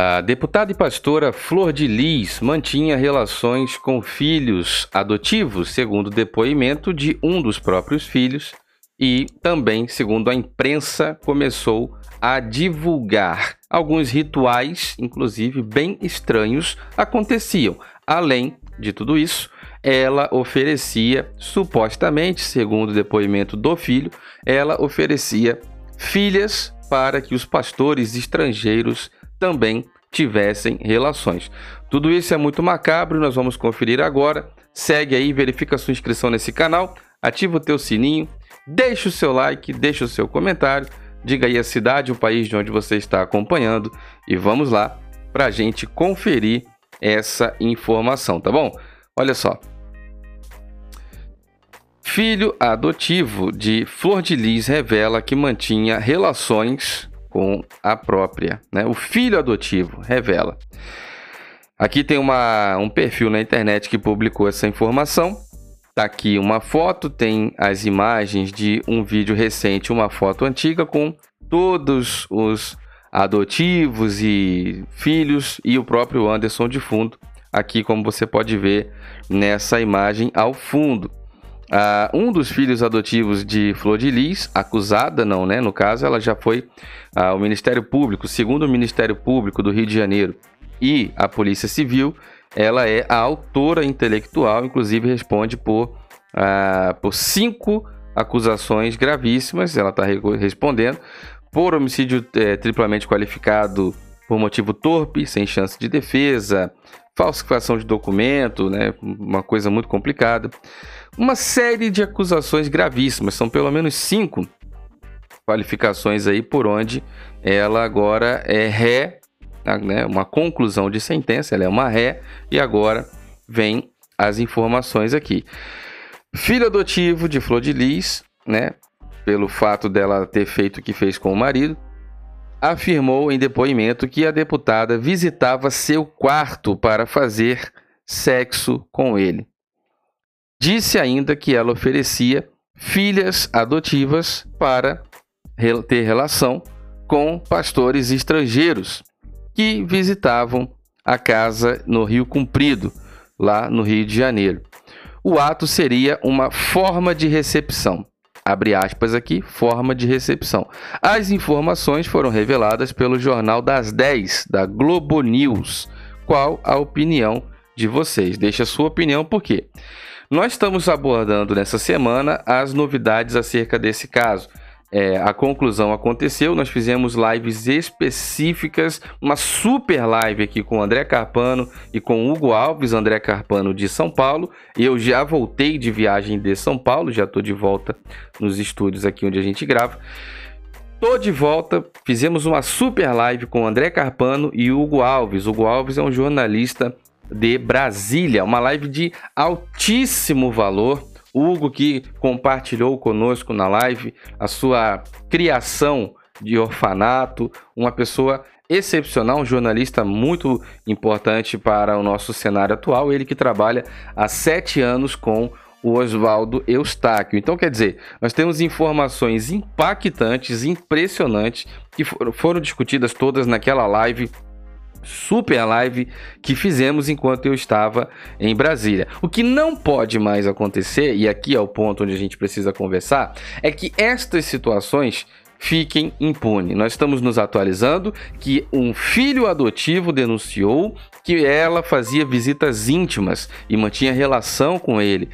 A deputada e pastora Flor de Lis mantinha relações com filhos adotivos, segundo depoimento de um dos próprios filhos, e também, segundo a imprensa, começou a divulgar alguns rituais, inclusive bem estranhos, aconteciam. Além de tudo isso, ela oferecia, supostamente, segundo o depoimento do filho, ela oferecia filhas para que os pastores estrangeiros também tivessem relações. Tudo isso é muito macabro, nós vamos conferir agora. Segue aí, verifica sua inscrição nesse canal, ativa o teu sininho, deixa o seu like, deixa o seu comentário, diga aí a cidade, o país de onde você está acompanhando e vamos lá para a gente conferir essa informação, tá bom? Olha só. Filho adotivo de Flor de Lis revela que mantinha relações com a própria. Né? O filho adotivo revela. Aqui tem uma, um perfil na internet que publicou essa informação. Tá aqui uma foto, tem as imagens de um vídeo recente, uma foto antiga com todos os adotivos e filhos e o próprio Anderson de fundo. Aqui, como você pode ver nessa imagem ao fundo. Uh, um dos filhos adotivos de Flor de Lis, acusada não, né? No caso, ela já foi ao uh, Ministério Público, segundo o Ministério Público do Rio de Janeiro e a Polícia Civil, ela é a autora intelectual, inclusive responde por, uh, por cinco acusações gravíssimas, ela está respondendo, por homicídio é, triplamente qualificado por motivo torpe, sem chance de defesa, falsificação de documento, né? Uma coisa muito complicada uma série de acusações gravíssimas, são pelo menos cinco qualificações aí por onde ela agora é ré, né, uma conclusão de sentença, ela é uma ré, e agora vem as informações aqui. Filho adotivo de Flor de Lis, né, pelo fato dela ter feito o que fez com o marido, afirmou em depoimento que a deputada visitava seu quarto para fazer sexo com ele. Disse ainda que ela oferecia filhas adotivas para ter relação com pastores estrangeiros que visitavam a casa no Rio Comprido, lá no Rio de Janeiro. O ato seria uma forma de recepção. Abre aspas aqui, forma de recepção. As informações foram reveladas pelo Jornal das 10 da Globo News. Qual a opinião de vocês? Deixa a sua opinião, por quê? Nós estamos abordando nessa semana as novidades acerca desse caso. É, a conclusão aconteceu, nós fizemos lives específicas, uma super live aqui com o André Carpano e com o Hugo Alves, André Carpano de São Paulo. Eu já voltei de viagem de São Paulo, já estou de volta nos estúdios aqui onde a gente grava. Tô de volta, fizemos uma super live com o André Carpano e o Hugo Alves. O Hugo Alves é um jornalista de Brasília, uma live de altíssimo valor. Hugo que compartilhou conosco na live a sua criação de orfanato, uma pessoa excepcional, um jornalista muito importante para o nosso cenário atual, ele que trabalha há sete anos com o Oswaldo Eustáquio. Então, quer dizer, nós temos informações impactantes, impressionantes, que foram discutidas todas naquela live super live que fizemos enquanto eu estava em Brasília. O que não pode mais acontecer, e aqui é o ponto onde a gente precisa conversar, é que estas situações fiquem impunes. Nós estamos nos atualizando que um filho adotivo denunciou que ela fazia visitas íntimas e mantinha relação com ele.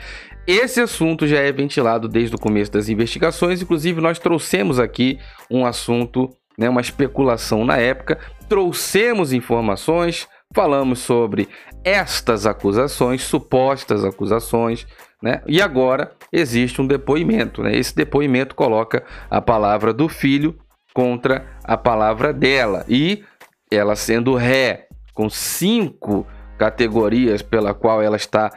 Esse assunto já é ventilado desde o começo das investigações, inclusive nós trouxemos aqui um assunto né, uma especulação na época, trouxemos informações, falamos sobre estas acusações, supostas acusações, né? E agora existe um depoimento, né? Esse depoimento coloca a palavra do filho contra a palavra dela e ela sendo ré com cinco categorias pela qual ela está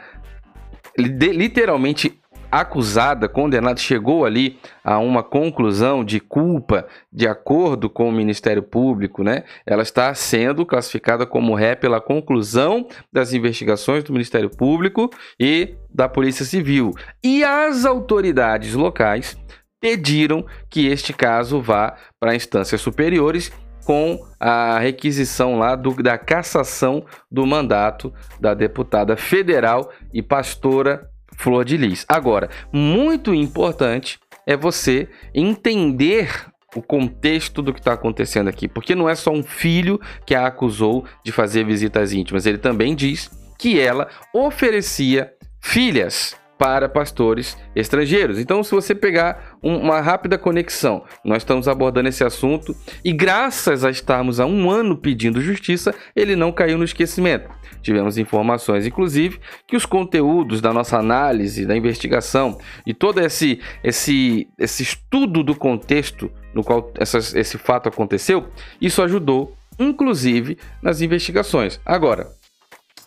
literalmente acusada, condenada, chegou ali a uma conclusão de culpa de acordo com o Ministério Público, né? Ela está sendo classificada como ré pela conclusão das investigações do Ministério Público e da Polícia Civil. E as autoridades locais pediram que este caso vá para instâncias superiores com a requisição lá do, da cassação do mandato da deputada federal e pastora Flor de Lis. Agora, muito importante é você entender o contexto do que está acontecendo aqui, porque não é só um filho que a acusou de fazer visitas íntimas, ele também diz que ela oferecia filhas para pastores estrangeiros. Então, se você pegar uma rápida conexão, nós estamos abordando esse assunto e, graças a estarmos há um ano pedindo justiça, ele não caiu no esquecimento. Tivemos informações, inclusive, que os conteúdos da nossa análise, da investigação e todo esse, esse, esse estudo do contexto no qual esse fato aconteceu, isso ajudou, inclusive, nas investigações. Agora,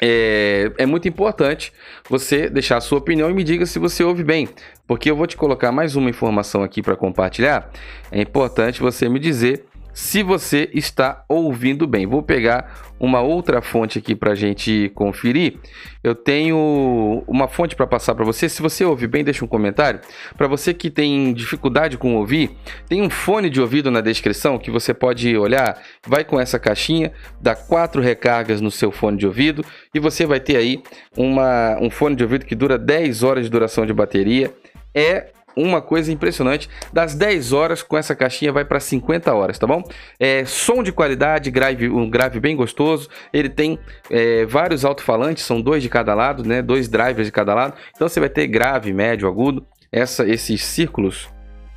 é, é, muito importante você deixar a sua opinião e me diga se você ouve bem, porque eu vou te colocar mais uma informação aqui para compartilhar. É importante você me dizer se você está ouvindo bem. Vou pegar uma outra fonte aqui para a gente conferir. Eu tenho uma fonte para passar para você. Se você ouve bem, deixa um comentário. Para você que tem dificuldade com ouvir, tem um fone de ouvido na descrição que você pode olhar. Vai com essa caixinha, dá quatro recargas no seu fone de ouvido e você vai ter aí uma, um fone de ouvido que dura 10 horas de duração de bateria. É uma coisa impressionante. Das 10 horas com essa caixinha vai para 50 horas, tá bom? É, som de qualidade, grave, um grave bem gostoso. Ele tem é, vários alto-falantes, são dois de cada lado, né? Dois drivers de cada lado. Então você vai ter grave, médio, agudo. Essa, esses círculos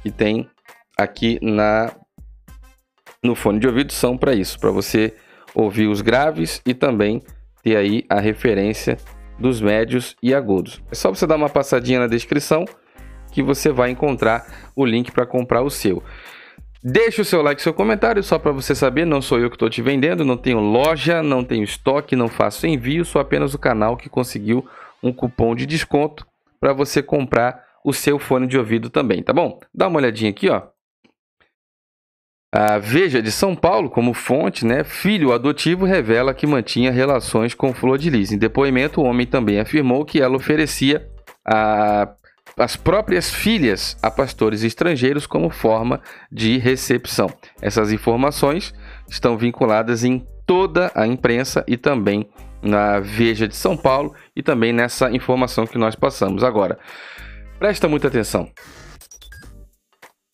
que tem aqui na no fone de ouvido são para isso, para você ouvir os graves e também ter aí a referência dos médios e agudos. É só você dar uma passadinha na descrição que você vai encontrar o link para comprar o seu. Deixe o seu like, seu comentário, só para você saber, não sou eu que estou te vendendo, não tenho loja, não tenho estoque, não faço envio, sou apenas o canal que conseguiu um cupom de desconto para você comprar o seu fone de ouvido também, tá bom? Dá uma olhadinha aqui, ó. A Veja de São Paulo, como fonte, né, filho adotivo revela que mantinha relações com Flor de Lis. Em depoimento, o homem também afirmou que ela oferecia a as próprias filhas a pastores estrangeiros como forma de recepção. Essas informações estão vinculadas em toda a imprensa e também na Veja de São Paulo e também nessa informação que nós passamos agora. Presta muita atenção.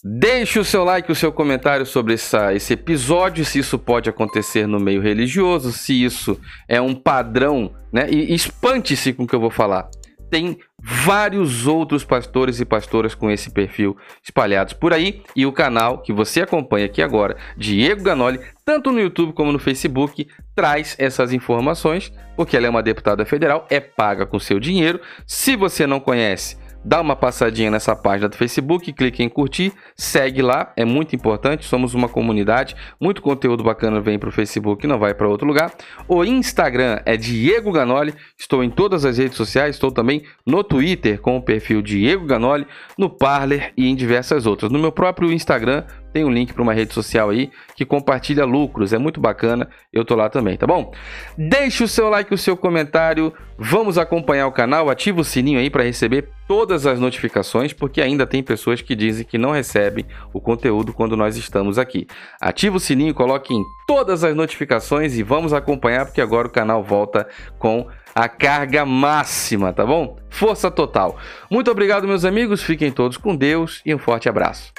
Deixe o seu like, o seu comentário sobre essa, esse episódio, se isso pode acontecer no meio religioso, se isso é um padrão, né? E espante-se com o que eu vou falar tem vários outros pastores e pastoras com esse perfil espalhados por aí e o canal que você acompanha aqui agora, Diego Ganoli, tanto no YouTube como no Facebook, traz essas informações, porque ela é uma deputada federal, é paga com seu dinheiro. Se você não conhece, dá uma passadinha nessa página do Facebook, clique em curtir, segue lá, é muito importante, somos uma comunidade, muito conteúdo bacana vem para o Facebook, não vai para outro lugar. O Instagram é Diego Ganoli, estou em todas as redes sociais, estou também no Twitter com o perfil Diego Ganoli, no Parler e em diversas outras. No meu próprio Instagram tem um link para uma rede social aí que compartilha lucros, é muito bacana. Eu tô lá também, tá bom? Deixe o seu like, o seu comentário. Vamos acompanhar o canal, ativa o sininho aí para receber todas as notificações, porque ainda tem pessoas que dizem que não recebem o conteúdo quando nós estamos aqui. Ativa o sininho, coloque em todas as notificações e vamos acompanhar porque agora o canal volta com a carga máxima, tá bom? Força total. Muito obrigado, meus amigos. Fiquem todos com Deus e um forte abraço.